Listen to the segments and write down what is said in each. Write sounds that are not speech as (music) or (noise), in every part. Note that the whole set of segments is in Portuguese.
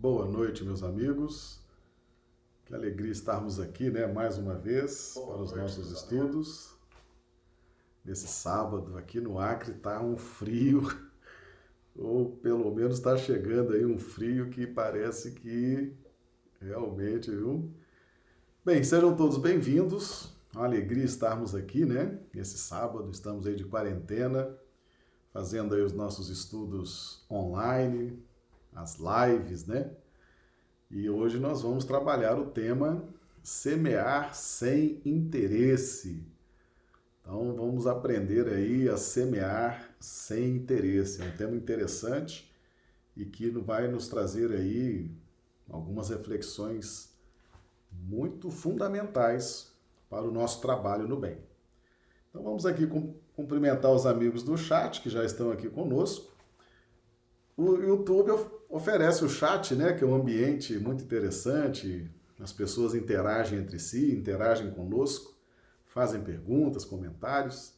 Boa noite, meus amigos. Que alegria estarmos aqui, né, mais uma vez Boa para os noite, nossos estudos. Amigos. Nesse sábado aqui no Acre tá um frio, (laughs) ou pelo menos está chegando aí um frio que parece que realmente, viu? Bem, sejam todos bem-vindos. Uma alegria estarmos aqui, né? Nesse sábado, estamos aí de quarentena, fazendo aí os nossos estudos online, as lives, né? E hoje nós vamos trabalhar o tema semear sem interesse. Então vamos aprender aí a semear sem interesse. É um tema interessante e que vai nos trazer aí algumas reflexões muito fundamentais para o nosso trabalho no bem. Então vamos aqui cumprimentar os amigos do chat que já estão aqui conosco. O YouTube oferece o chat, né, que é um ambiente muito interessante, as pessoas interagem entre si, interagem conosco, fazem perguntas, comentários.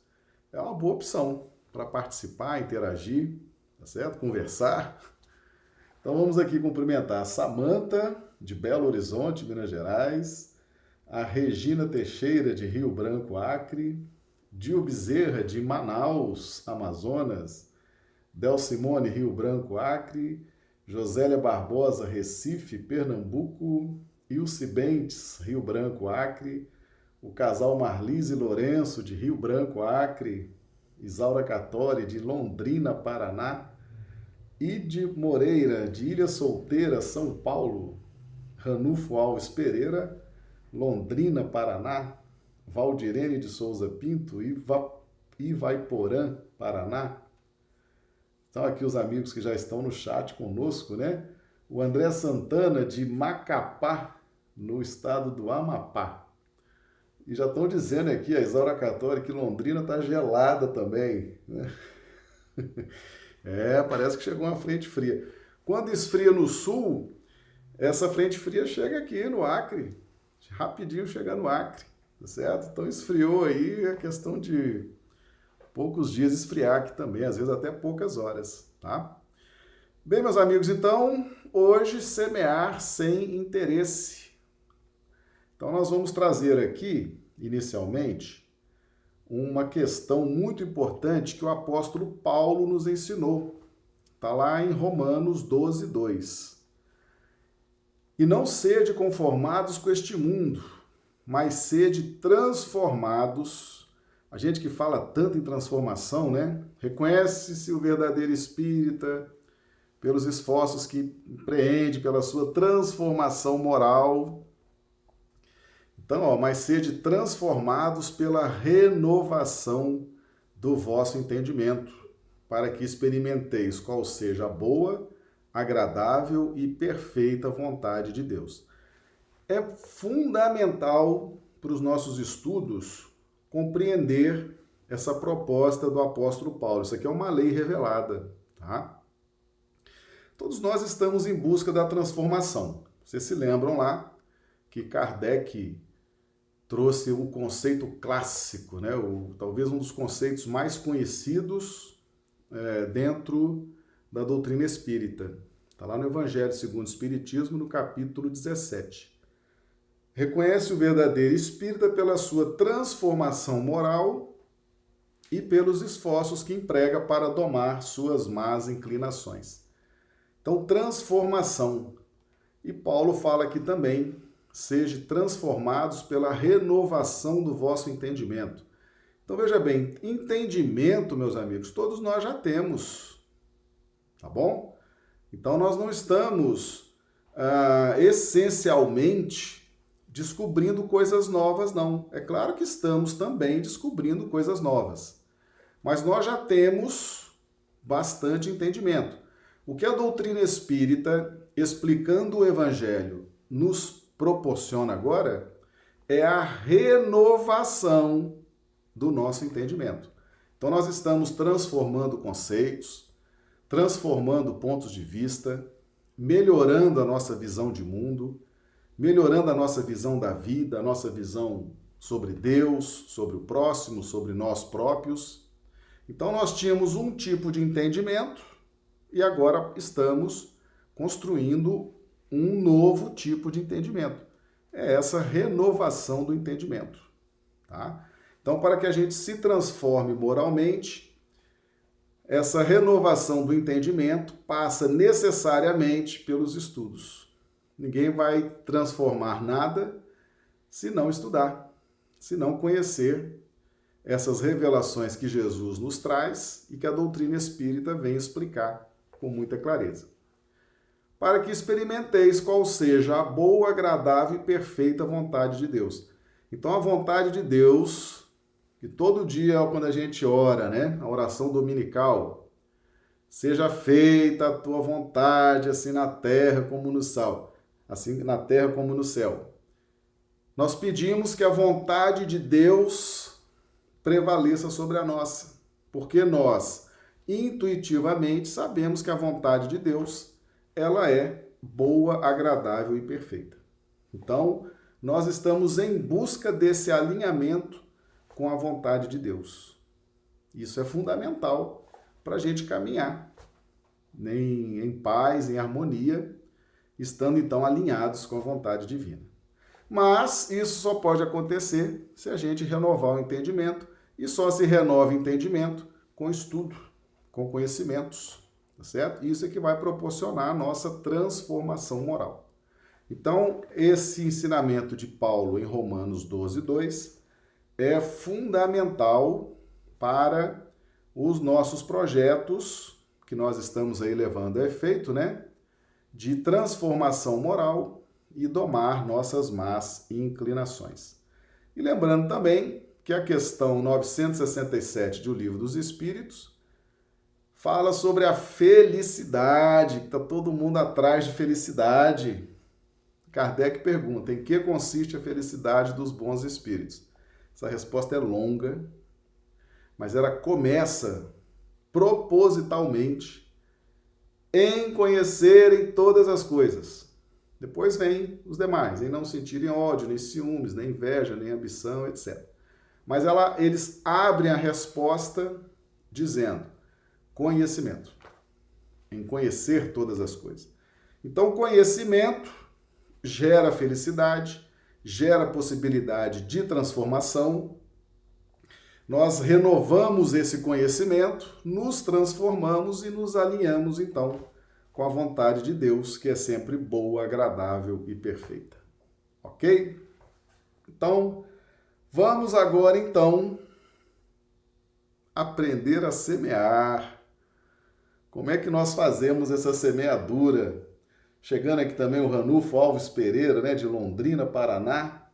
É uma boa opção para participar, interagir, tá certo? Conversar. Então vamos aqui cumprimentar a Samanta, de Belo Horizonte, Minas Gerais, a Regina Teixeira, de Rio Branco, Acre, Dio Bezerra, de Manaus, Amazonas, Del Simone, Rio Branco, Acre, Josélia Barbosa, Recife, Pernambuco, Ilse Bentes, Rio Branco, Acre, o casal Marlise Lourenço, de Rio Branco, Acre, Isaura Catori, de Londrina, Paraná, Ide Moreira, de Ilha Solteira, São Paulo, Ranulfo Alves Pereira, Londrina, Paraná, Valdirene de Souza Pinto, Iva, Ivaiporã, Paraná, estão aqui os amigos que já estão no chat conosco, né? O André Santana, de Macapá, no estado do Amapá. E já estão dizendo aqui, a Isaura Católica, que Londrina está gelada também. Né? (laughs) É, parece que chegou uma frente fria. Quando esfria no sul, essa frente fria chega aqui no Acre. Rapidinho chega no Acre, tá certo? Então esfriou aí, é questão de poucos dias esfriar aqui também, às vezes até poucas horas, tá? Bem, meus amigos, então, hoje semear sem interesse. Então, nós vamos trazer aqui, inicialmente, uma questão muito importante que o apóstolo Paulo nos ensinou. Está lá em Romanos 12, 2. E não sede conformados com este mundo, mas sede transformados a gente que fala tanto em transformação, né? Reconhece-se o verdadeiro espírita pelos esforços que empreende, pela sua transformação moral. Então, ó, mas sede transformados pela renovação do vosso entendimento, para que experimenteis qual seja a boa, agradável e perfeita vontade de Deus. É fundamental para os nossos estudos compreender essa proposta do apóstolo Paulo. Isso aqui é uma lei revelada, tá? Todos nós estamos em busca da transformação. Vocês se lembram lá que Kardec trouxe o conceito clássico, né? o, talvez um dos conceitos mais conhecidos é, dentro da doutrina espírita. Está lá no Evangelho segundo o Espiritismo, no capítulo 17. Reconhece o verdadeiro espírita pela sua transformação moral e pelos esforços que emprega para domar suas más inclinações. Então, transformação. E Paulo fala aqui também: seja transformados pela renovação do vosso entendimento. Então, veja bem, entendimento, meus amigos, todos nós já temos. Tá bom? Então, nós não estamos ah, essencialmente descobrindo coisas novas, não. É claro que estamos também descobrindo coisas novas. Mas nós já temos bastante entendimento. O que a doutrina espírita, explicando o evangelho, nos proporciona agora é a renovação do nosso entendimento. Então, nós estamos transformando conceitos, transformando pontos de vista, melhorando a nossa visão de mundo melhorando a nossa visão da vida, a nossa visão sobre Deus, sobre o próximo, sobre nós próprios. Então nós tínhamos um tipo de entendimento e agora estamos construindo um novo tipo de entendimento. É essa renovação do entendimento, tá? Então, para que a gente se transforme moralmente, essa renovação do entendimento passa necessariamente pelos estudos. Ninguém vai transformar nada se não estudar, se não conhecer essas revelações que Jesus nos traz e que a doutrina espírita vem explicar com muita clareza. Para que experimenteis qual seja a boa, agradável e perfeita vontade de Deus. Então, a vontade de Deus, que todo dia, quando a gente ora, né, a oração dominical, seja feita a tua vontade, assim na terra como no céu, assim na terra como no céu. Nós pedimos que a vontade de Deus prevaleça sobre a nossa, porque nós intuitivamente sabemos que a vontade de Deus, ela é boa, agradável e perfeita. Então, nós estamos em busca desse alinhamento com a vontade de Deus. Isso é fundamental para a gente caminhar em, em paz, em harmonia, estando então alinhados com a vontade divina. Mas isso só pode acontecer se a gente renovar o entendimento e só se renova o entendimento com estudo, com conhecimentos, tá certo? Isso é que vai proporcionar a nossa transformação moral. Então, esse ensinamento de Paulo em Romanos 12, 2 é fundamental para os nossos projetos que nós estamos aí levando a efeito, né? De transformação moral e domar nossas más inclinações. E lembrando também que a questão 967 do Livro dos Espíritos fala sobre a felicidade, que está todo mundo atrás de felicidade. Kardec pergunta: em que consiste a felicidade dos bons espíritos? Essa resposta é longa, mas ela começa propositalmente em conhecerem todas as coisas depois vem os demais, em não sentirem ódio, nem ciúmes, nem inveja, nem ambição, etc. Mas ela, eles abrem a resposta dizendo conhecimento, em conhecer todas as coisas. Então, conhecimento gera felicidade, gera possibilidade de transformação. Nós renovamos esse conhecimento, nos transformamos e nos alinhamos então com a vontade de Deus, que é sempre boa, agradável e perfeita. OK? Então, vamos agora então aprender a semear. Como é que nós fazemos essa semeadura? Chegando aqui também o Ranulfo Alves Pereira, né, de Londrina, Paraná.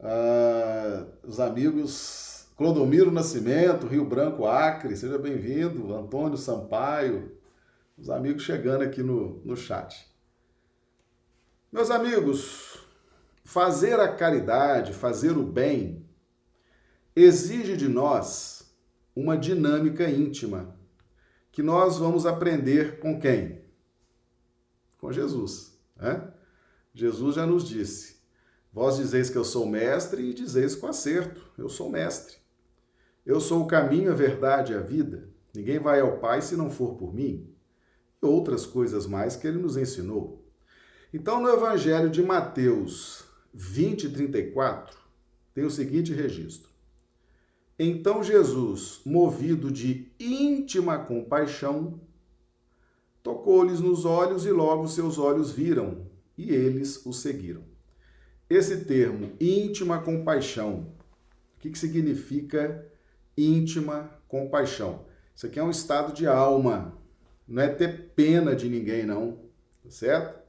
Ah, os amigos Clodomiro Nascimento, Rio Branco, Acre, seja bem-vindo. Antônio Sampaio, os amigos chegando aqui no, no chat. Meus amigos, fazer a caridade, fazer o bem, exige de nós uma dinâmica íntima que nós vamos aprender com quem? Com Jesus. Né? Jesus já nos disse: Vós dizeis que eu sou mestre e dizeis com acerto: Eu sou mestre. Eu sou o caminho, a verdade e a vida. Ninguém vai ao Pai se não for por mim e outras coisas mais que ele nos ensinou. Então, no Evangelho de Mateus 20, 34, tem o seguinte registro. Então Jesus, movido de íntima compaixão, tocou-lhes nos olhos e logo seus olhos viram, e eles o seguiram. Esse termo, íntima compaixão, o que, que significa íntima compaixão? Isso aqui é um estado de alma, não é ter pena de ninguém, não, tá certo?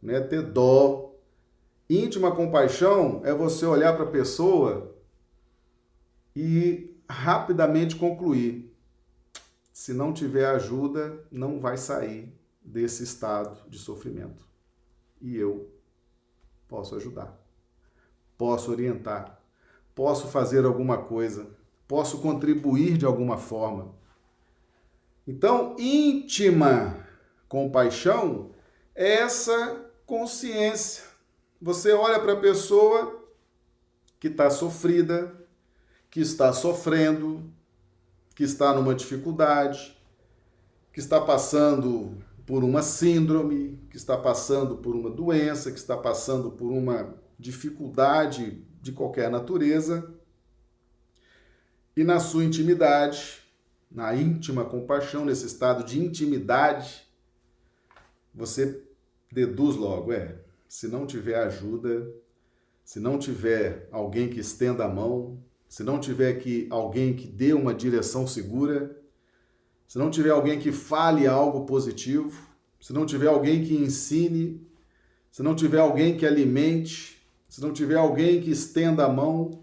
Não é ter dó. Íntima compaixão é você olhar para a pessoa e rapidamente concluir. Se não tiver ajuda, não vai sair desse estado de sofrimento. E eu posso ajudar, posso orientar, posso fazer alguma coisa, posso contribuir de alguma forma. Então, íntima compaixão é essa consciência. Você olha para a pessoa que está sofrida, que está sofrendo, que está numa dificuldade, que está passando por uma síndrome, que está passando por uma doença, que está passando por uma dificuldade de qualquer natureza, e na sua intimidade, na íntima compaixão, nesse estado de intimidade, você deduz logo, é, se não tiver ajuda, se não tiver alguém que estenda a mão, se não tiver que alguém que dê uma direção segura, se não tiver alguém que fale algo positivo, se não tiver alguém que ensine, se não tiver alguém que alimente, se não tiver alguém que estenda a mão,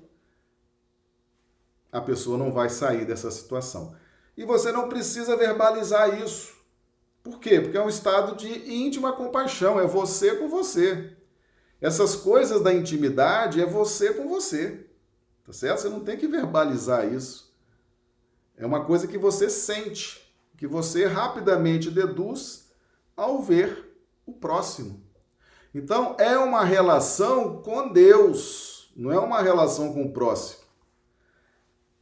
a pessoa não vai sair dessa situação. E você não precisa verbalizar isso. Por quê? Porque é um estado de íntima compaixão, é você com você. Essas coisas da intimidade é você com você. Tá certo? Você não tem que verbalizar isso. É uma coisa que você sente, que você rapidamente deduz ao ver o próximo. Então, é uma relação com Deus, não é uma relação com o próximo.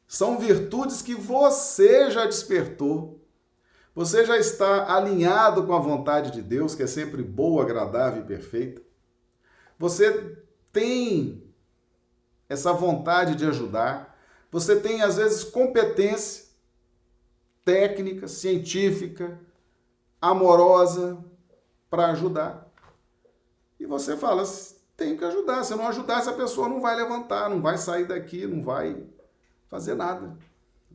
São virtudes que você já despertou. Você já está alinhado com a vontade de Deus, que é sempre boa, agradável e perfeita. Você tem essa vontade de ajudar. Você tem, às vezes, competência técnica, científica, amorosa para ajudar. E você fala, tenho que ajudar. Se eu não ajudar, essa pessoa não vai levantar, não vai sair daqui, não vai fazer nada,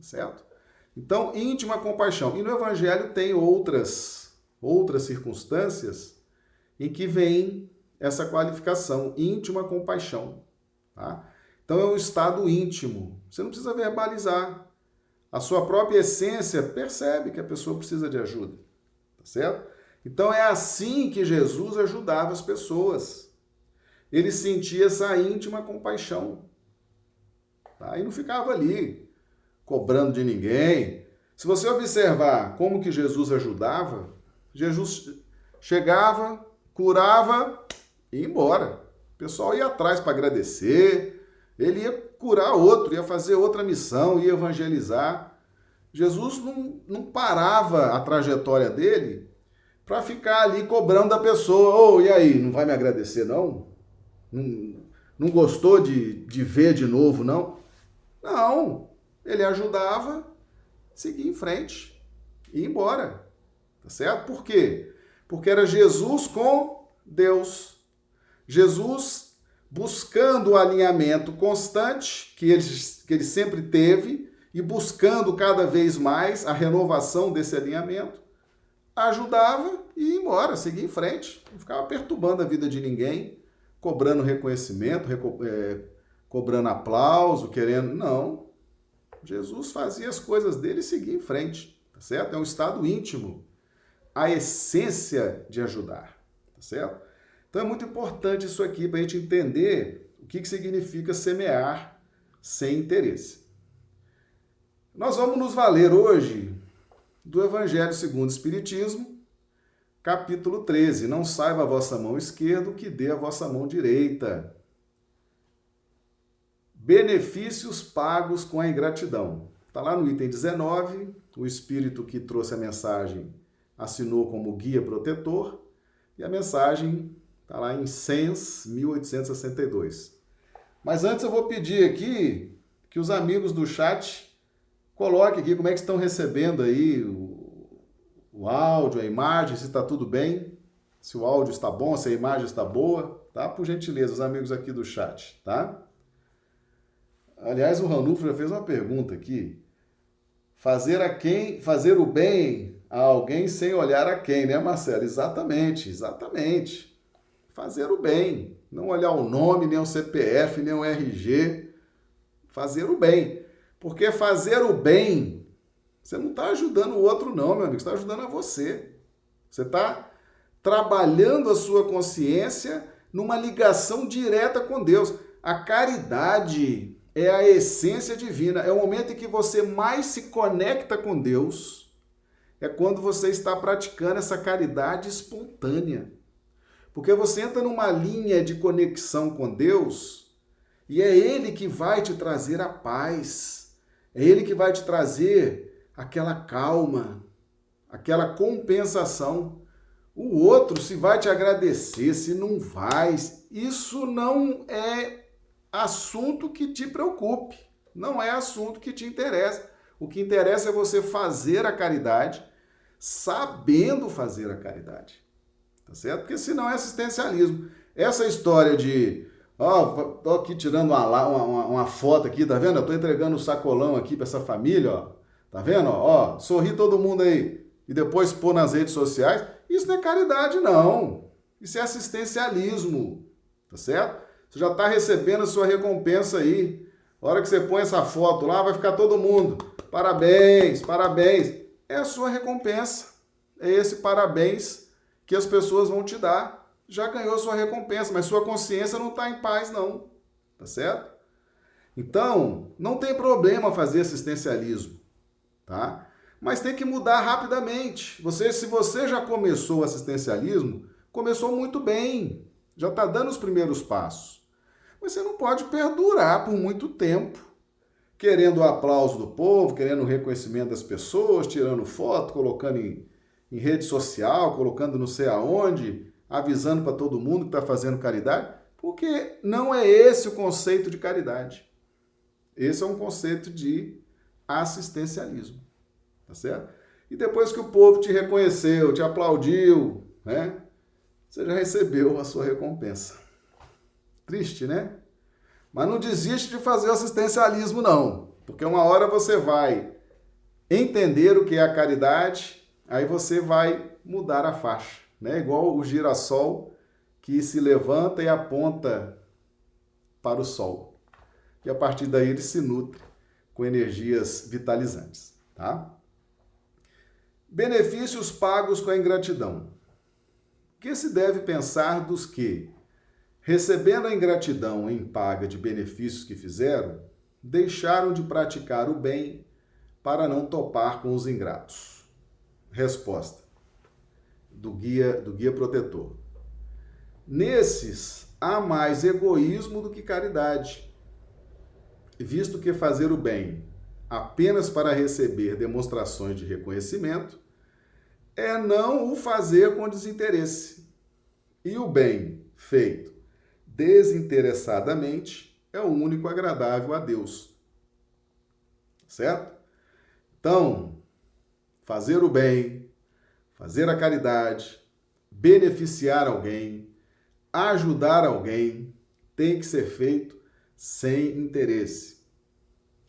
certo? Então, íntima compaixão. E no Evangelho tem outras, outras circunstâncias em que vem essa qualificação, íntima compaixão. Tá? Então, é um estado íntimo. Você não precisa verbalizar. A sua própria essência percebe que a pessoa precisa de ajuda. Tá certo? Então, é assim que Jesus ajudava as pessoas. Ele sentia essa íntima compaixão. Tá? E não ficava ali cobrando de ninguém. Se você observar como que Jesus ajudava, Jesus chegava, curava e ia embora. O pessoal ia atrás para agradecer, ele ia curar outro, ia fazer outra missão, ia evangelizar. Jesus não, não parava a trajetória dele para ficar ali cobrando da pessoa. Ô, oh, e aí, não vai me agradecer, não? Não, não gostou de, de ver de novo, não? Não, ele ajudava, seguir em frente, ir embora. Tá certo? Por quê? Porque era Jesus com Deus. Jesus buscando o alinhamento constante que ele, que ele sempre teve e buscando cada vez mais a renovação desse alinhamento, ajudava e ia embora, seguir em frente. Não ficava perturbando a vida de ninguém, cobrando reconhecimento, é, cobrando aplauso, querendo. Não. Jesus fazia as coisas dele e seguia em frente, tá certo? É um estado íntimo, a essência de ajudar, tá certo? Então é muito importante isso aqui para a gente entender o que, que significa semear sem interesse. Nós vamos nos valer hoje do Evangelho segundo o Espiritismo, capítulo 13. Não saiba a vossa mão esquerda o que dê a vossa mão direita Benefícios pagos com a ingratidão. Está lá no item 19, o espírito que trouxe a mensagem assinou como guia protetor e a mensagem está lá em Sens 1862. Mas antes eu vou pedir aqui que os amigos do chat coloquem aqui como é que estão recebendo aí o, o áudio, a imagem, se está tudo bem, se o áudio está bom, se a imagem está boa, tá? Por gentileza, os amigos aqui do chat, tá? Aliás, o Ranulfo já fez uma pergunta aqui. Fazer a quem, fazer o bem a alguém sem olhar a quem, né, Marcelo? Exatamente, exatamente. Fazer o bem, não olhar o nome, nem o CPF, nem o RG. Fazer o bem. Porque fazer o bem, você não está ajudando o outro, não, meu amigo, você está ajudando a você. Você está trabalhando a sua consciência numa ligação direta com Deus. A caridade é a essência divina, é o momento em que você mais se conecta com Deus, é quando você está praticando essa caridade espontânea. Porque você entra numa linha de conexão com Deus e é Ele que vai te trazer a paz, é Ele que vai te trazer aquela calma, aquela compensação. o outro se vai te agradecer, se não vai. Isso não é assunto que te preocupe, não é assunto que te interessa. O que interessa é você fazer a caridade sabendo fazer a caridade. Tá certo? Porque senão é assistencialismo. Essa história de Ó, tô aqui tirando uma, uma, uma, foto aqui, tá vendo? Eu tô entregando o um sacolão aqui para essa família, ó. Tá vendo? Ó, sorri todo mundo aí. E depois pôr nas redes sociais. Isso não é caridade, não. Isso é assistencialismo. Tá certo? Você já tá recebendo a sua recompensa aí. A hora que você põe essa foto lá, vai ficar todo mundo. Parabéns, parabéns. É a sua recompensa. É esse parabéns que as pessoas vão te dar já ganhou sua recompensa, mas sua consciência não está em paz, não. Tá certo? Então, não tem problema fazer assistencialismo, tá? Mas tem que mudar rapidamente. Você, se você já começou o assistencialismo, começou muito bem, já está dando os primeiros passos. Mas você não pode perdurar por muito tempo, querendo o aplauso do povo, querendo o reconhecimento das pessoas, tirando foto, colocando em, em rede social, colocando não sei aonde, avisando para todo mundo que está fazendo caridade, porque não é esse o conceito de caridade. Esse é um conceito de assistencialismo, tá certo? E depois que o povo te reconheceu, te aplaudiu, né? Você já recebeu a sua recompensa. Triste, né? Mas não desiste de fazer o assistencialismo, não. Porque uma hora você vai entender o que é a caridade, aí você vai mudar a faixa né? igual o girassol que se levanta e aponta para o sol. E a partir daí ele se nutre com energias vitalizantes. Tá? Benefícios pagos com a ingratidão. O que se deve pensar dos que, recebendo a ingratidão em paga de benefícios que fizeram, deixaram de praticar o bem para não topar com os ingratos? Resposta do guia, do guia protetor. Nesses há mais egoísmo do que caridade, visto que fazer o bem apenas para receber demonstrações de reconhecimento é não o fazer com desinteresse. E o bem feito desinteressadamente é o único agradável a Deus. Certo? Então, fazer o bem fazer a caridade, beneficiar alguém, ajudar alguém, tem que ser feito sem interesse,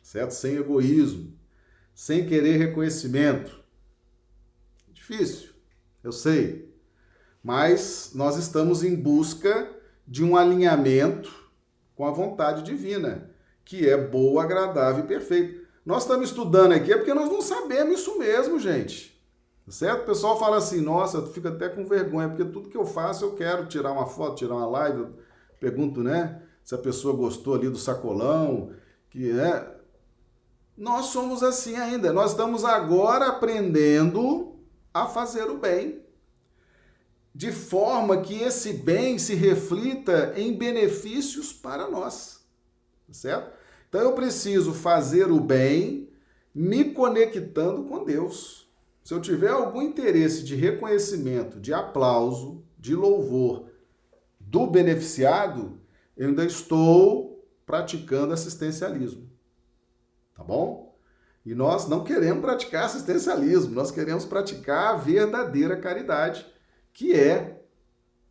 certo? Sem egoísmo, sem querer reconhecimento. Difícil, eu sei, mas nós estamos em busca de um alinhamento com a vontade divina, que é boa, agradável e perfeita. Nós estamos estudando aqui é porque nós não sabemos isso mesmo, gente. Certo? O pessoal fala assim, nossa, eu fico até com vergonha, porque tudo que eu faço eu quero tirar uma foto, tirar uma live, eu pergunto, né, se a pessoa gostou ali do sacolão, que é. Nós somos assim ainda. Nós estamos agora aprendendo a fazer o bem, de forma que esse bem se reflita em benefícios para nós. Certo? Então eu preciso fazer o bem me conectando com Deus. Se eu tiver algum interesse de reconhecimento, de aplauso, de louvor do beneficiado, eu ainda estou praticando assistencialismo. Tá bom? E nós não queremos praticar assistencialismo, nós queremos praticar a verdadeira caridade, que é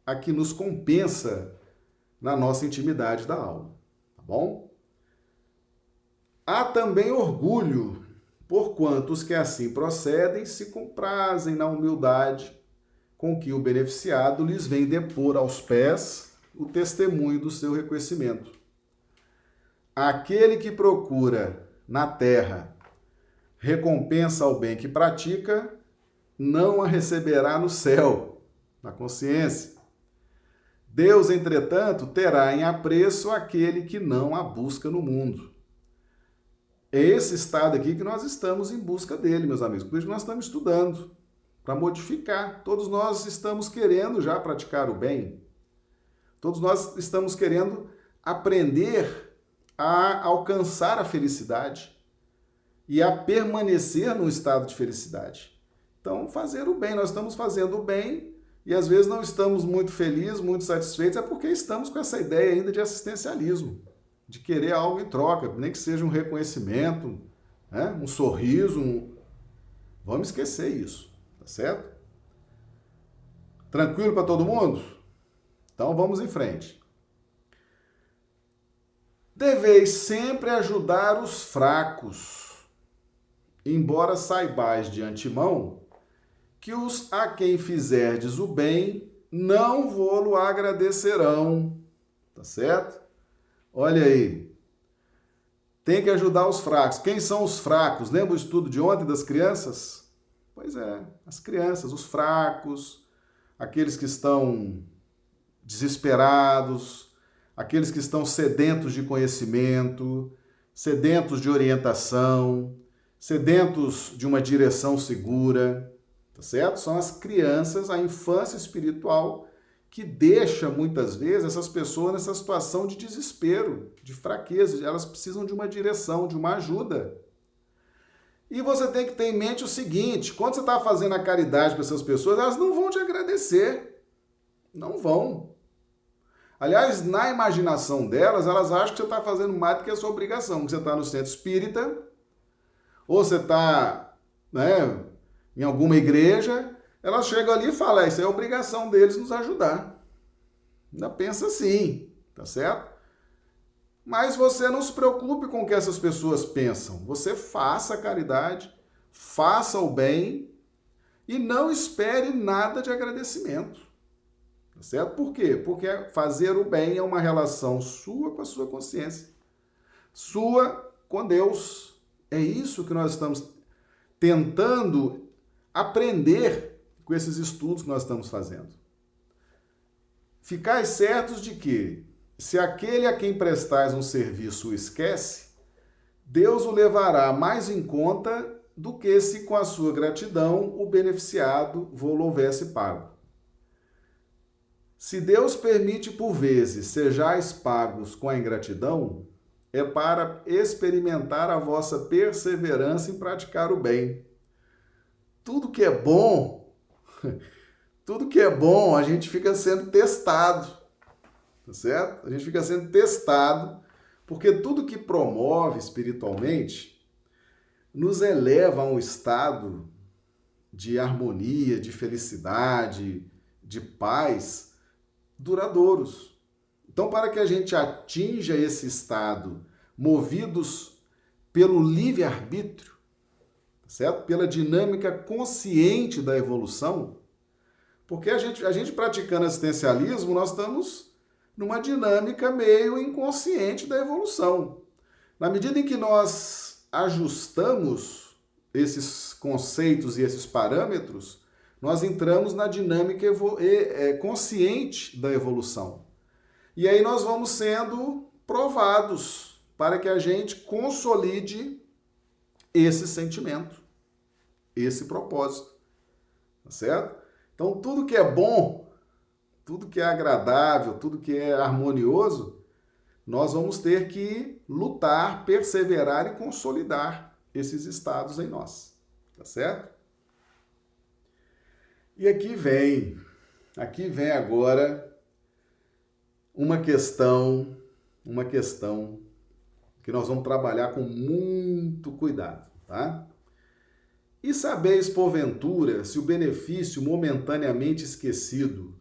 a que nos compensa na nossa intimidade da alma. Tá bom? Há também orgulho porquanto os que assim procedem se comprazem na humildade com que o beneficiado lhes vem depor aos pés o testemunho do seu reconhecimento. Aquele que procura na terra recompensa ao bem que pratica, não a receberá no céu, na consciência. Deus, entretanto, terá em apreço aquele que não a busca no mundo. É esse estado aqui que nós estamos em busca dele, meus amigos. Por isso nós estamos estudando para modificar. Todos nós estamos querendo já praticar o bem. Todos nós estamos querendo aprender a alcançar a felicidade e a permanecer num estado de felicidade. Então, fazer o bem, nós estamos fazendo o bem E às vezes não estamos muito felizes, muito satisfeitos, é porque estamos com essa ideia ainda de assistencialismo, de querer algo em troca, nem que seja um reconhecimento, né? um sorriso. Um... Vamos esquecer isso, tá certo? Tranquilo para todo mundo? Então vamos em frente. Deveis sempre ajudar os fracos, embora saibais de antemão que os a quem fizerdes o bem não vô-lo agradecerão. Tá certo? Olha aí. Tem que ajudar os fracos. Quem são os fracos? Lembra o estudo de ontem das crianças? Pois é, as crianças, os fracos, aqueles que estão desesperados, aqueles que estão sedentos de conhecimento, sedentos de orientação, sedentos de uma direção segura tá certo? São as crianças, a infância espiritual que deixa muitas vezes essas pessoas nessa situação de desespero, de fraqueza, elas precisam de uma direção, de uma ajuda. E você tem que ter em mente o seguinte: quando você está fazendo a caridade para essas pessoas, elas não vão te agradecer. Não vão. Aliás, na imaginação delas, elas acham que você está fazendo mais do que a sua obrigação, que você está no centro espírita, ou você está né, em alguma igreja, elas chegam ali e falam: isso é obrigação deles nos ajudar. Ainda pensa assim, tá certo? Mas você não se preocupe com o que essas pessoas pensam. Você faça a caridade, faça o bem e não espere nada de agradecimento. Tá certo? Por quê? Porque fazer o bem é uma relação sua com a sua consciência, sua com Deus. É isso que nós estamos tentando aprender com esses estudos que nós estamos fazendo. Ficais certos de que, se aquele a quem prestais um serviço o esquece, Deus o levará mais em conta do que se com a sua gratidão o beneficiado vou houvesse pago. Se Deus permite por vezes sejais pagos com a ingratidão, é para experimentar a vossa perseverança em praticar o bem tudo que é bom, (laughs) tudo que é bom, a gente fica sendo testado, tá certo? A gente fica sendo testado, porque tudo que promove espiritualmente nos eleva a um estado de harmonia, de felicidade, de paz duradouros. Então, para que a gente atinja esse estado, movidos pelo livre-arbítrio, certo? Pela dinâmica consciente da evolução, porque a gente, a gente praticando assistencialismo, nós estamos numa dinâmica meio inconsciente da evolução. Na medida em que nós ajustamos esses conceitos e esses parâmetros, nós entramos na dinâmica é, consciente da evolução. E aí nós vamos sendo provados para que a gente consolide esse sentimento esse propósito. Tá certo? Então, tudo que é bom, tudo que é agradável, tudo que é harmonioso, nós vamos ter que lutar, perseverar e consolidar esses estados em nós. Tá certo? E aqui vem, aqui vem agora uma questão, uma questão que nós vamos trabalhar com muito cuidado, tá? E sabeis, porventura, se o benefício momentaneamente esquecido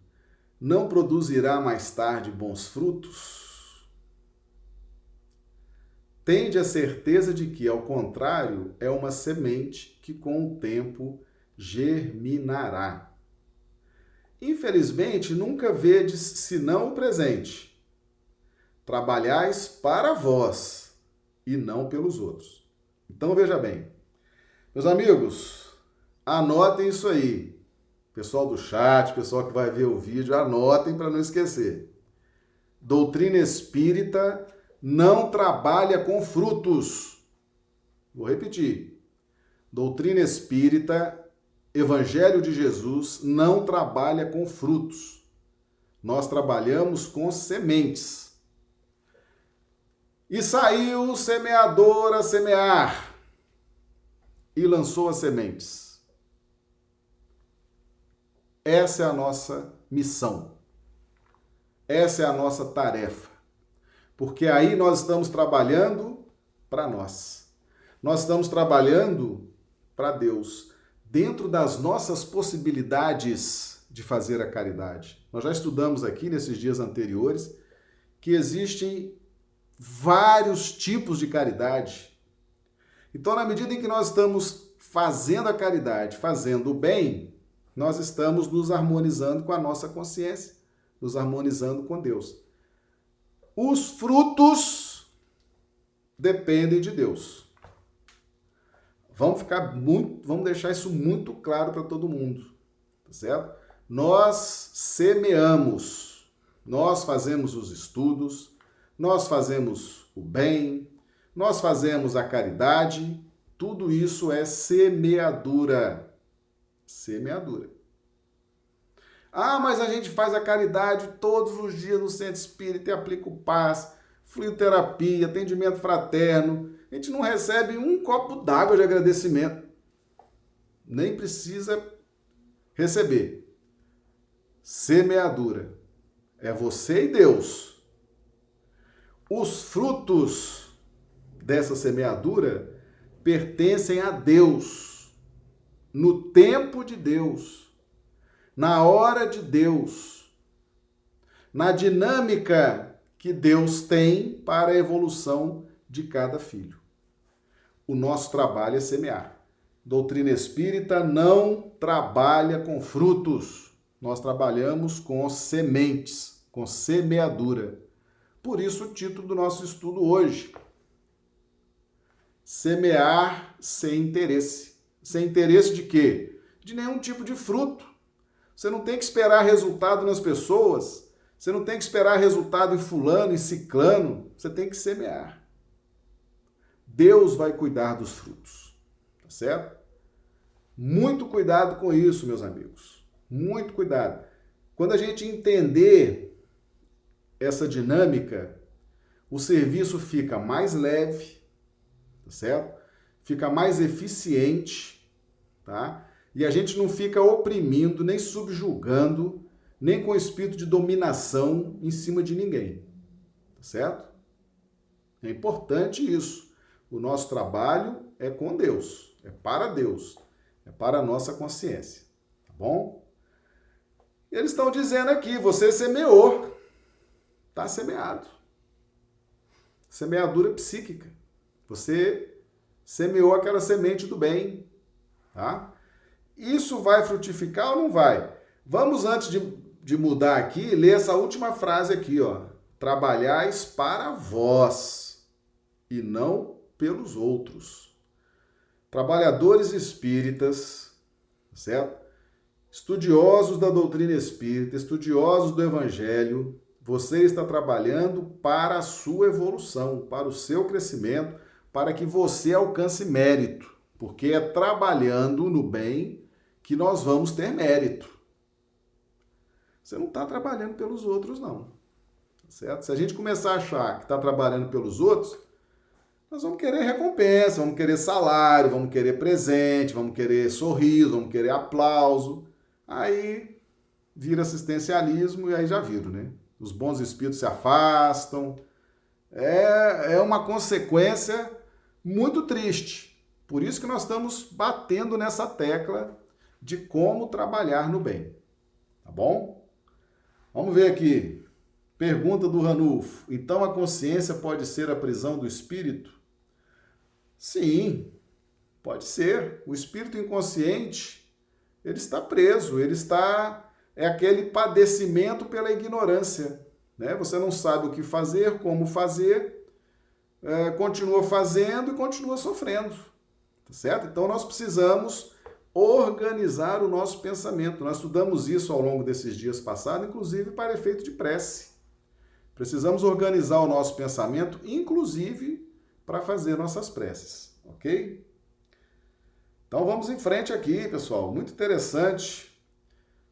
não produzirá mais tarde bons frutos? Tende a certeza de que, ao contrário, é uma semente que com o tempo germinará. Infelizmente, nunca vedes senão o presente. Trabalhais para vós e não pelos outros. Então veja bem, meus amigos, anotem isso aí. Pessoal do chat, pessoal que vai ver o vídeo, anotem para não esquecer. Doutrina espírita não trabalha com frutos. Vou repetir. Doutrina espírita, Evangelho de Jesus, não trabalha com frutos. Nós trabalhamos com sementes. E saiu o semeador a semear e lançou as sementes. Essa é a nossa missão. Essa é a nossa tarefa. Porque aí nós estamos trabalhando para nós. Nós estamos trabalhando para Deus, dentro das nossas possibilidades de fazer a caridade. Nós já estudamos aqui nesses dias anteriores que existem vários tipos de caridade. Então, na medida em que nós estamos fazendo a caridade, fazendo o bem, nós estamos nos harmonizando com a nossa consciência, nos harmonizando com Deus. Os frutos dependem de Deus. Vamos ficar muito, vamos deixar isso muito claro para todo mundo, tá certo? Nós semeamos, nós fazemos os estudos, nós fazemos o bem, nós fazemos a caridade, tudo isso é semeadura semeadura. Ah, mas a gente faz a caridade todos os dias no centro espírita e aplica o paz, fluidoterapia, atendimento fraterno. A gente não recebe um copo d'água de agradecimento. Nem precisa receber. Semeadura. É você e Deus. Os frutos dessa semeadura pertencem a Deus no tempo de Deus, na hora de Deus, na dinâmica que Deus tem para a evolução de cada filho. O nosso trabalho é semear. Doutrina espírita não trabalha com frutos, nós trabalhamos com sementes, com semeadura. Por isso, o título do nosso estudo hoje: Semear sem interesse. Sem interesse de quê? De nenhum tipo de fruto. Você não tem que esperar resultado nas pessoas. Você não tem que esperar resultado em fulano, em ciclano. Você tem que semear. Deus vai cuidar dos frutos. Tá certo? Muito cuidado com isso, meus amigos. Muito cuidado. Quando a gente entender essa dinâmica, o serviço fica mais leve, certo? fica mais eficiente, tá? E a gente não fica oprimindo, nem subjugando, nem com espírito de dominação em cima de ninguém. Tá certo? É importante isso. O nosso trabalho é com Deus, é para Deus, é para a nossa consciência. Tá bom? Eles estão dizendo aqui: você semeou, está semeado. Semeadura psíquica. Você semeou aquela semente do bem, tá? Isso vai frutificar ou não vai? Vamos, antes de, de mudar aqui, ler essa última frase aqui, ó. Trabalhais para vós e não pelos outros. Trabalhadores espíritas, certo? Estudiosos da doutrina espírita, estudiosos do evangelho, você está trabalhando para a sua evolução, para o seu crescimento, para que você alcance mérito, porque é trabalhando no bem que nós vamos ter mérito. Você não está trabalhando pelos outros, não. Certo? Se a gente começar a achar que está trabalhando pelos outros, nós vamos querer recompensa, vamos querer salário, vamos querer presente, vamos querer sorriso, vamos querer aplauso. Aí vira assistencialismo e aí já viram, né? Os bons espíritos se afastam. É, é uma consequência muito triste. Por isso que nós estamos batendo nessa tecla de como trabalhar no bem. Tá bom? Vamos ver aqui. Pergunta do Ranulfo. Então a consciência pode ser a prisão do espírito? Sim, pode ser. O espírito inconsciente, ele está preso, ele está é aquele padecimento pela ignorância, né? Você não sabe o que fazer, como fazer, é, continua fazendo e continua sofrendo. Tá certo? Então nós precisamos organizar o nosso pensamento. Nós estudamos isso ao longo desses dias passados, inclusive para efeito de prece. Precisamos organizar o nosso pensamento, inclusive para fazer nossas preces, ok? Então vamos em frente aqui, pessoal. Muito interessante.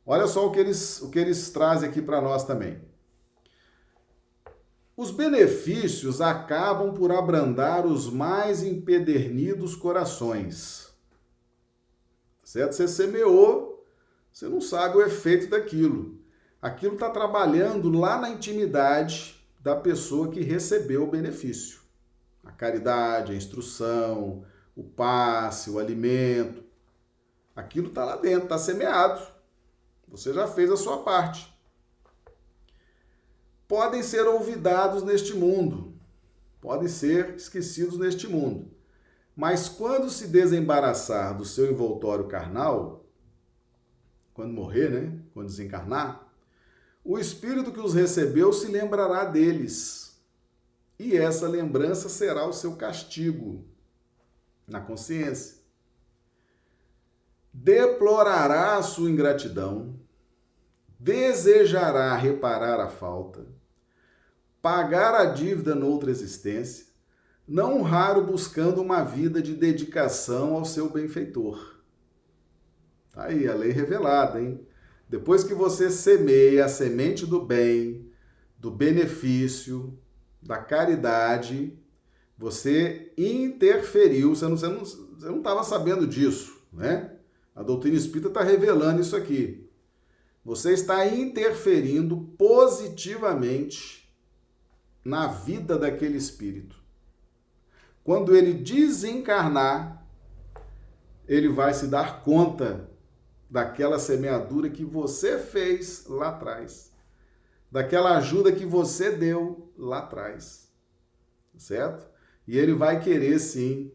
Olha só o que eles, o que eles trazem aqui para nós também. Os benefícios acabam por abrandar os mais empedernidos corações. Certo? Você semeou, Você não sabe o efeito daquilo. Aquilo está trabalhando lá na intimidade da pessoa que recebeu o benefício. A caridade, a instrução, o passe, o alimento. Aquilo está lá dentro, está semeado. Você já fez a sua parte. Podem ser olvidados neste mundo, podem ser esquecidos neste mundo. Mas quando se desembaraçar do seu envoltório carnal, quando morrer, né? Quando desencarnar, o espírito que os recebeu se lembrará deles. E essa lembrança será o seu castigo na consciência. Deplorará a sua ingratidão, desejará reparar a falta, pagar a dívida noutra existência, não raro buscando uma vida de dedicação ao seu benfeitor. Tá aí a lei revelada, hein? Depois que você semeia a semente do bem, do benefício, da caridade, você interferiu, você não estava não, não sabendo disso, né? A doutrina espírita está revelando isso aqui. Você está interferindo positivamente na vida daquele espírito. Quando ele desencarnar, ele vai se dar conta daquela semeadura que você fez lá atrás, daquela ajuda que você deu lá atrás, certo? E ele vai querer sim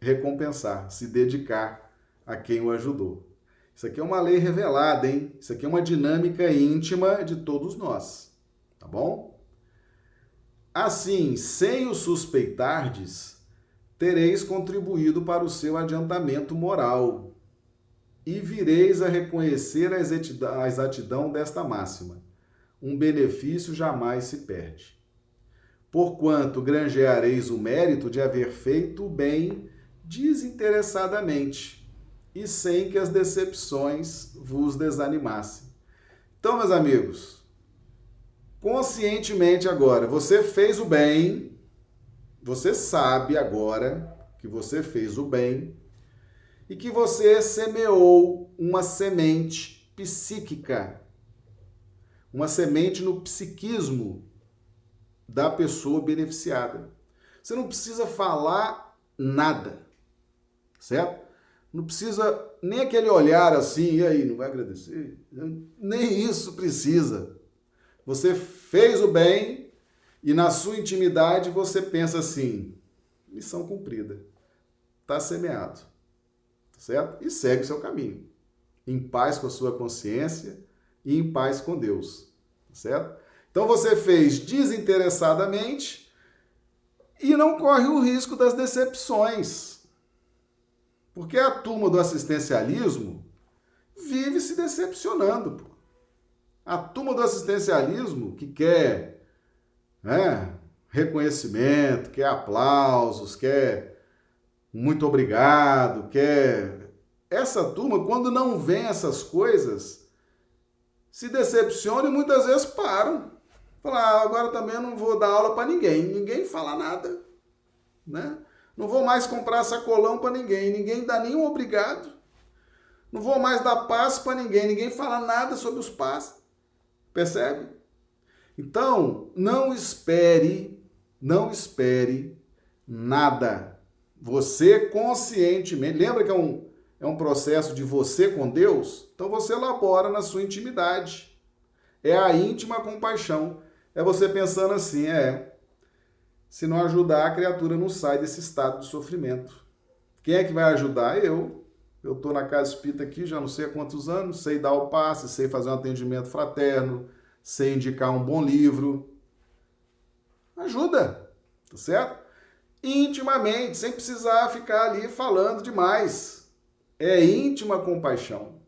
recompensar, se dedicar a quem o ajudou. Isso aqui é uma lei revelada, hein? Isso aqui é uma dinâmica íntima de todos nós, tá bom? Assim, sem o suspeitardes, tereis contribuído para o seu adiantamento moral, e vireis a reconhecer a exatidão desta máxima: um benefício jamais se perde. Porquanto granjeareis o mérito de haver feito o bem desinteressadamente e sem que as decepções vos desanimassem. Então, meus amigos, conscientemente agora, você fez o bem, você sabe agora que você fez o bem, e que você semeou uma semente psíquica, uma semente no psiquismo da pessoa beneficiada. Você não precisa falar nada, certo? Não precisa nem aquele olhar assim, e aí, não vai agradecer? Nem isso precisa. Você fez o bem e na sua intimidade você pensa assim: missão cumprida, está semeado certo? E segue o seu caminho, em paz com a sua consciência e em paz com Deus, certo? Então você fez desinteressadamente e não corre o risco das decepções. Porque a turma do assistencialismo vive se decepcionando. Pô. A turma do assistencialismo que quer né, reconhecimento, quer aplausos, quer muito obrigado, quer. Essa turma, quando não vê essas coisas, se decepciona e muitas vezes param. Falar, ah, agora também não vou dar aula para ninguém, ninguém fala nada, né? Não vou mais comprar sacolão para ninguém, ninguém dá nenhum obrigado. Não vou mais dar passo para ninguém, ninguém fala nada sobre os passos. Percebe? Então, não espere, não espere nada você conscientemente, lembra que é um, é um processo de você com Deus? Então você elabora na sua intimidade. É a íntima compaixão. É você pensando assim, é, se não ajudar, a criatura não sai desse estado de sofrimento. Quem é que vai ajudar? Eu. Eu estou na casa espírita aqui já não sei há quantos anos, sei dar o passe, sei fazer um atendimento fraterno, sei indicar um bom livro. Ajuda, tá certo? intimamente, sem precisar ficar ali falando demais. É íntima compaixão.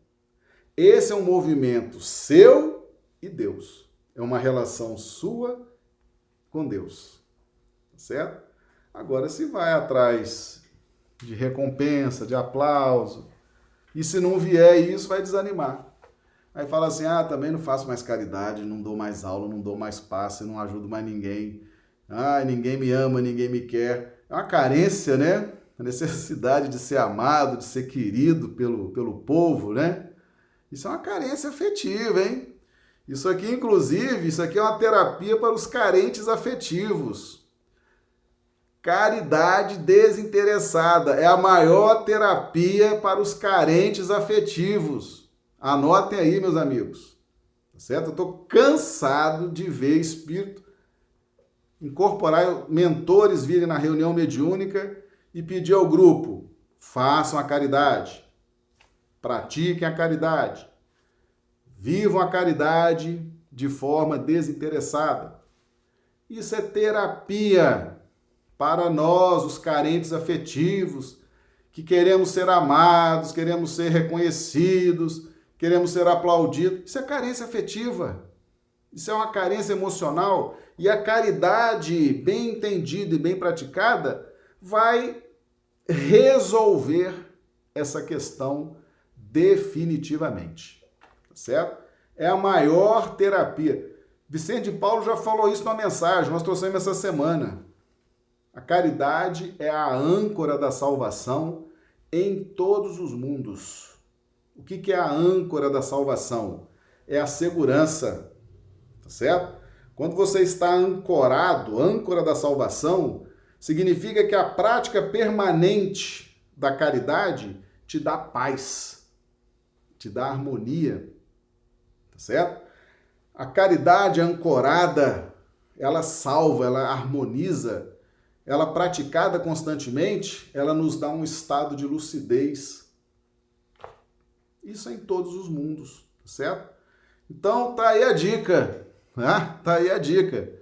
Esse é um movimento seu e Deus. É uma relação sua com Deus. Certo? Agora, se vai atrás de recompensa, de aplauso, e se não vier isso, vai desanimar. Aí fala assim: ah, também não faço mais caridade, não dou mais aula, não dou mais passe, não ajudo mais ninguém. Ah, ninguém me ama, ninguém me quer. É uma carência, né? A necessidade de ser amado, de ser querido pelo, pelo povo, né? Isso é uma carência afetiva, hein? Isso aqui, inclusive, isso aqui é uma terapia para os carentes afetivos. Caridade desinteressada é a maior terapia para os carentes afetivos. Anotem aí, meus amigos. Tá certo? Eu estou cansado de ver espírito incorporar mentores virem na reunião mediúnica e pedir ao grupo: façam a caridade, pratiquem a caridade, vivam a caridade de forma desinteressada. Isso é terapia para nós, os carentes afetivos, que queremos ser amados, queremos ser reconhecidos, queremos ser aplaudidos. Isso é carência afetiva. Isso é uma carência emocional e a caridade bem entendida e bem praticada vai resolver essa questão definitivamente. Tá certo? É a maior terapia. Vicente Paulo já falou isso na mensagem, nós trouxemos essa semana. A caridade é a âncora da salvação em todos os mundos. O que é a âncora da salvação? É a segurança, tá certo? Quando você está ancorado, âncora da salvação, significa que a prática permanente da caridade te dá paz, te dá harmonia, tá certo? A caridade ancorada, ela salva, ela harmoniza, ela praticada constantemente, ela nos dá um estado de lucidez. Isso é em todos os mundos, tá certo? Então tá aí a dica. Ah, tá aí a dica.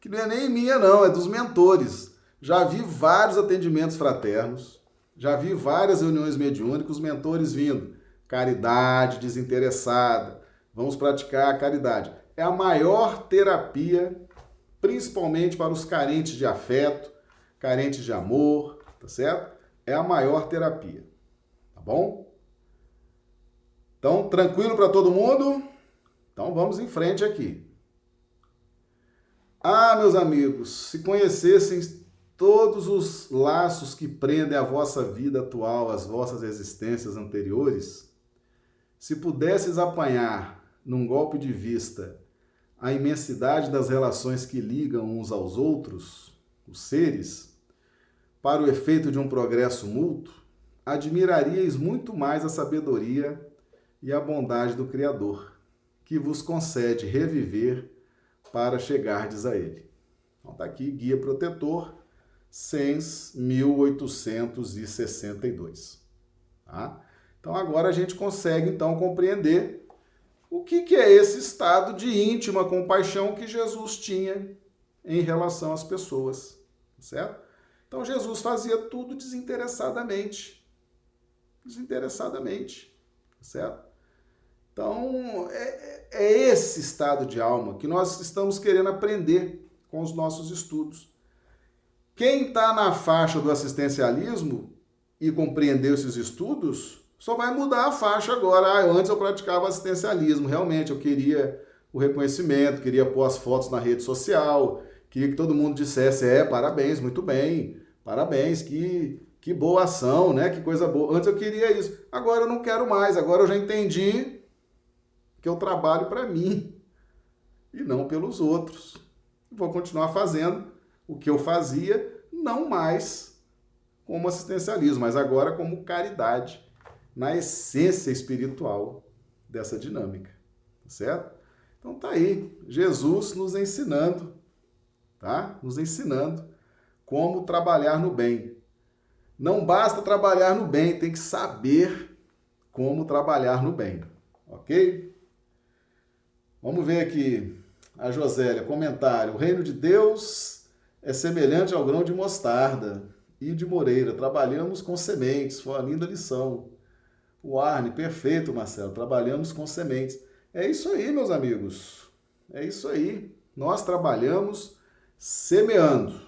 Que não é nem minha, não, é dos mentores. Já vi vários atendimentos fraternos, já vi várias reuniões mediúnicas, os mentores vindo. Caridade desinteressada. Vamos praticar a caridade. É a maior terapia, principalmente para os carentes de afeto, carentes de amor, tá certo? É a maior terapia. Tá bom? Então, tranquilo para todo mundo? Então vamos em frente aqui. Ah, meus amigos, se conhecessem todos os laços que prendem a vossa vida atual, as vossas existências anteriores, se pudesses apanhar num golpe de vista a imensidade das relações que ligam uns aos outros, os seres, para o efeito de um progresso mútuo, admiraríeis muito mais a sabedoria e a bondade do Criador, que vos concede reviver para chegardes a ele. Então está aqui, Guia Protetor, SENS 1862. Tá? Então agora a gente consegue então compreender o que, que é esse estado de íntima compaixão que Jesus tinha em relação às pessoas, certo? Então Jesus fazia tudo desinteressadamente, desinteressadamente, certo? Então, é, é esse estado de alma que nós estamos querendo aprender com os nossos estudos. Quem está na faixa do assistencialismo e compreendeu esses estudos, só vai mudar a faixa agora. Ah, antes eu praticava assistencialismo, realmente eu queria o reconhecimento, queria pôr as fotos na rede social, queria que todo mundo dissesse: é, parabéns, muito bem, parabéns, que, que boa ação, né? Que coisa boa. Antes eu queria isso, agora eu não quero mais, agora eu já entendi que eu trabalho para mim e não pelos outros. Vou continuar fazendo o que eu fazia, não mais como assistencialismo, mas agora como caridade, na essência espiritual dessa dinâmica, tá certo? Então tá aí, Jesus nos ensinando, tá? Nos ensinando como trabalhar no bem. Não basta trabalhar no bem, tem que saber como trabalhar no bem, ok? Vamos ver aqui a Josélia, comentário. O reino de Deus é semelhante ao grão de mostarda. E de Moreira, trabalhamos com sementes, foi uma linda lição. O Arne, perfeito, Marcelo, trabalhamos com sementes. É isso aí, meus amigos. É isso aí. Nós trabalhamos semeando,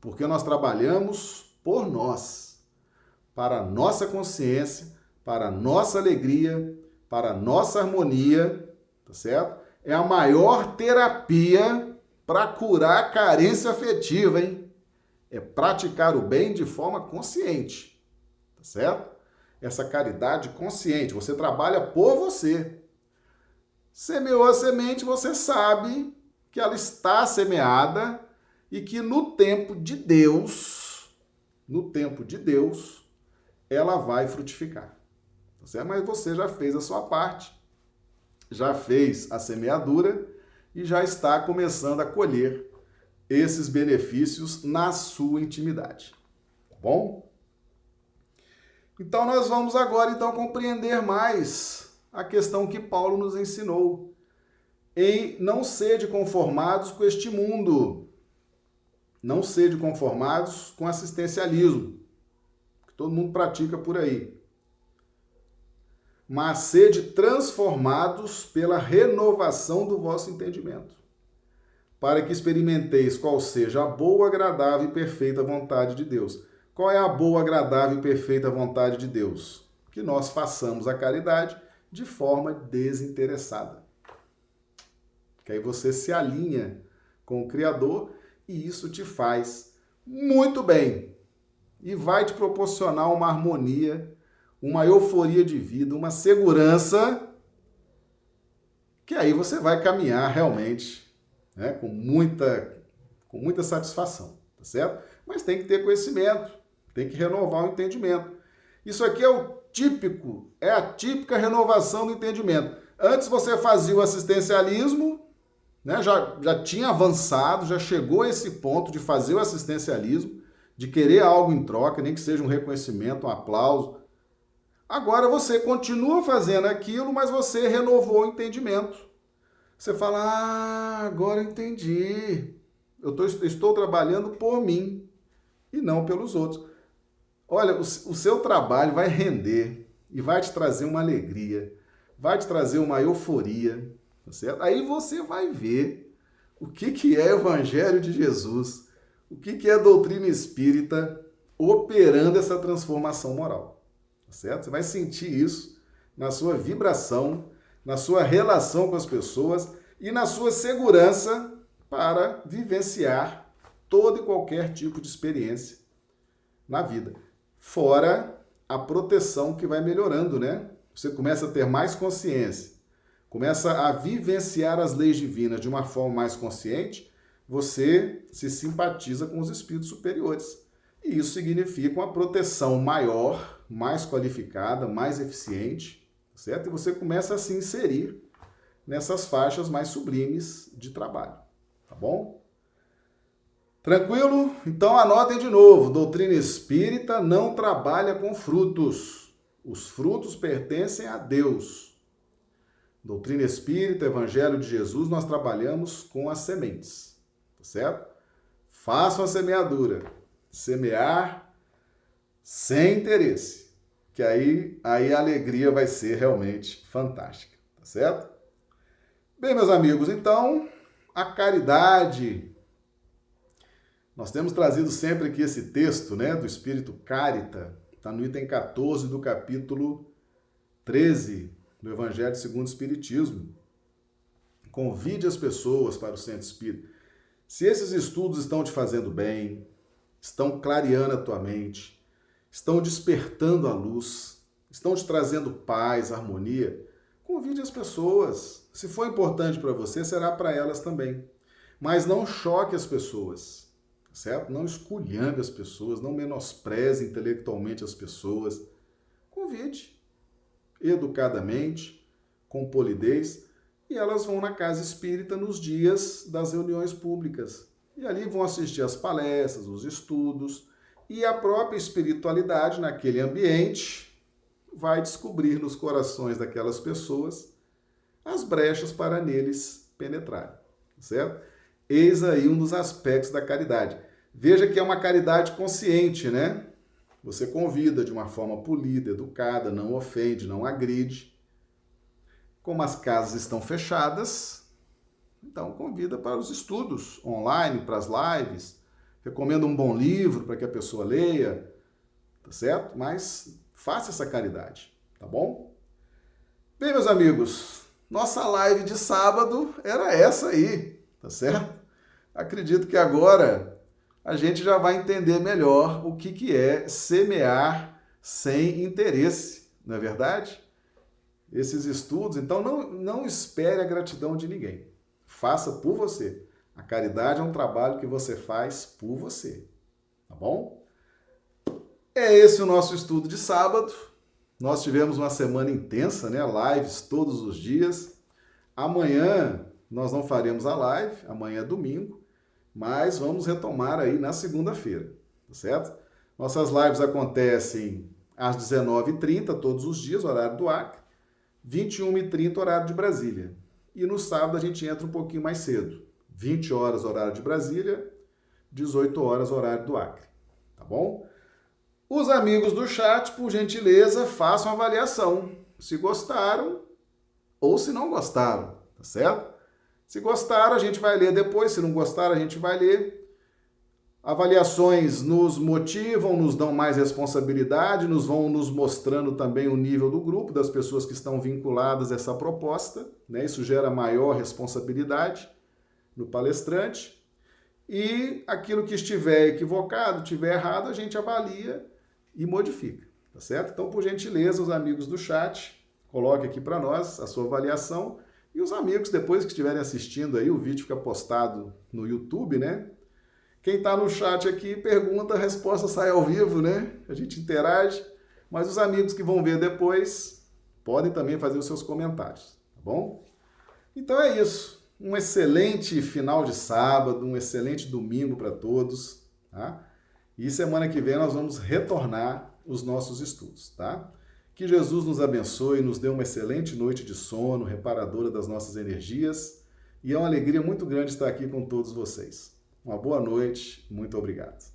porque nós trabalhamos por nós, para a nossa consciência, para a nossa alegria, para a nossa harmonia, tá certo? é a maior terapia para curar a carência afetiva, hein? É praticar o bem de forma consciente, tá certo? essa caridade consciente. Você trabalha por você. Semeou a semente, você sabe que ela está semeada e que no tempo de Deus, no tempo de Deus, ela vai frutificar. Tá Mas você já fez a sua parte, já fez a semeadura e já está começando a colher esses benefícios na sua intimidade. Tá bom? Então nós vamos agora então compreender mais a questão que Paulo nos ensinou em não sede conformados com este mundo. Não sede conformados com assistencialismo, que todo mundo pratica por aí. Mas sede transformados pela renovação do vosso entendimento, para que experimenteis qual seja a boa, agradável e perfeita vontade de Deus. Qual é a boa, agradável e perfeita vontade de Deus? Que nós façamos a caridade de forma desinteressada. Que aí você se alinha com o Criador e isso te faz muito bem. E vai te proporcionar uma harmonia, uma euforia de vida, uma segurança que aí você vai caminhar realmente né, com, muita, com muita satisfação, tá certo? Mas tem que ter conhecimento, tem que renovar o entendimento. Isso aqui é o típico, é a típica renovação do entendimento. Antes você fazia o assistencialismo, né, já, já tinha avançado, já chegou a esse ponto de fazer o assistencialismo, de querer algo em troca, nem que seja um reconhecimento, um aplauso. Agora você continua fazendo aquilo, mas você renovou o entendimento. Você fala, ah, agora entendi. Eu tô, estou trabalhando por mim e não pelos outros. Olha, o, o seu trabalho vai render e vai te trazer uma alegria, vai te trazer uma euforia, tá certo? Aí você vai ver o que, que é Evangelho de Jesus, o que, que é doutrina espírita operando essa transformação moral, tá certo? Você vai sentir isso na sua vibração, na sua relação com as pessoas e na sua segurança para vivenciar todo e qualquer tipo de experiência na vida. Fora a proteção que vai melhorando, né? Você começa a ter mais consciência, começa a vivenciar as leis divinas de uma forma mais consciente, você se simpatiza com os espíritos superiores. E isso significa uma proteção maior, mais qualificada, mais eficiente, certo? E você começa a se inserir nessas faixas mais sublimes de trabalho, tá bom? Tranquilo? Então anotem de novo: doutrina espírita não trabalha com frutos. Os frutos pertencem a Deus. Doutrina espírita, Evangelho de Jesus, nós trabalhamos com as sementes. Tá certo? Façam a semeadura. Semear sem interesse. Que aí, aí a alegria vai ser realmente fantástica. Tá certo? Bem, meus amigos, então a caridade nós temos trazido sempre aqui esse texto, né, do Espírito Carita, está no item 14 do capítulo 13 do Evangelho segundo o Espiritismo. Convide as pessoas para o centro espírita. Se esses estudos estão te fazendo bem, estão clareando a tua mente, estão despertando a luz, estão te trazendo paz, harmonia, convide as pessoas. Se for importante para você, será para elas também. Mas não choque as pessoas certo? Não esculhambe as pessoas, não menospreze intelectualmente as pessoas. Convide educadamente, com polidez, e elas vão na casa espírita nos dias das reuniões públicas. E ali vão assistir às palestras, os estudos, e a própria espiritualidade naquele ambiente vai descobrir nos corações daquelas pessoas as brechas para neles penetrarem, certo? Eis aí um dos aspectos da caridade. Veja que é uma caridade consciente, né? Você convida de uma forma polida, educada, não ofende, não agride. Como as casas estão fechadas, então convida para os estudos online, para as lives. Recomenda um bom livro para que a pessoa leia, tá certo? Mas faça essa caridade, tá bom? Bem, meus amigos, nossa live de sábado era essa aí, tá certo? Acredito que agora a gente já vai entender melhor o que, que é semear sem interesse, não é verdade? Esses estudos, então não, não espere a gratidão de ninguém. Faça por você. A caridade é um trabalho que você faz por você. Tá bom? É esse o nosso estudo de sábado. Nós tivemos uma semana intensa, né? Lives todos os dias. Amanhã nós não faremos a live, amanhã é domingo, mas vamos retomar aí na segunda-feira, tá certo? Nossas lives acontecem às 19h30 todos os dias, horário do Acre, 21h30 horário de Brasília. E no sábado a gente entra um pouquinho mais cedo, 20 horas horário de Brasília, 18 horas horário do Acre, tá bom? Os amigos do chat, por gentileza, façam avaliação. Se gostaram ou se não gostaram, tá certo? Se gostaram, a gente vai ler depois, se não gostaram, a gente vai ler. Avaliações nos motivam, nos dão mais responsabilidade, nos vão nos mostrando também o nível do grupo, das pessoas que estão vinculadas a essa proposta. Né? Isso gera maior responsabilidade no palestrante. E aquilo que estiver equivocado, estiver errado, a gente avalia e modifica, tá certo? Então, por gentileza, os amigos do chat, coloque aqui para nós a sua avaliação. E os amigos, depois que estiverem assistindo aí, o vídeo fica postado no YouTube, né? Quem está no chat aqui pergunta, a resposta sai ao vivo, né? A gente interage. Mas os amigos que vão ver depois podem também fazer os seus comentários, tá bom? Então é isso. Um excelente final de sábado, um excelente domingo para todos, tá? E semana que vem nós vamos retornar os nossos estudos, tá? Que Jesus nos abençoe, nos dê uma excelente noite de sono, reparadora das nossas energias. E é uma alegria muito grande estar aqui com todos vocês. Uma boa noite, muito obrigado.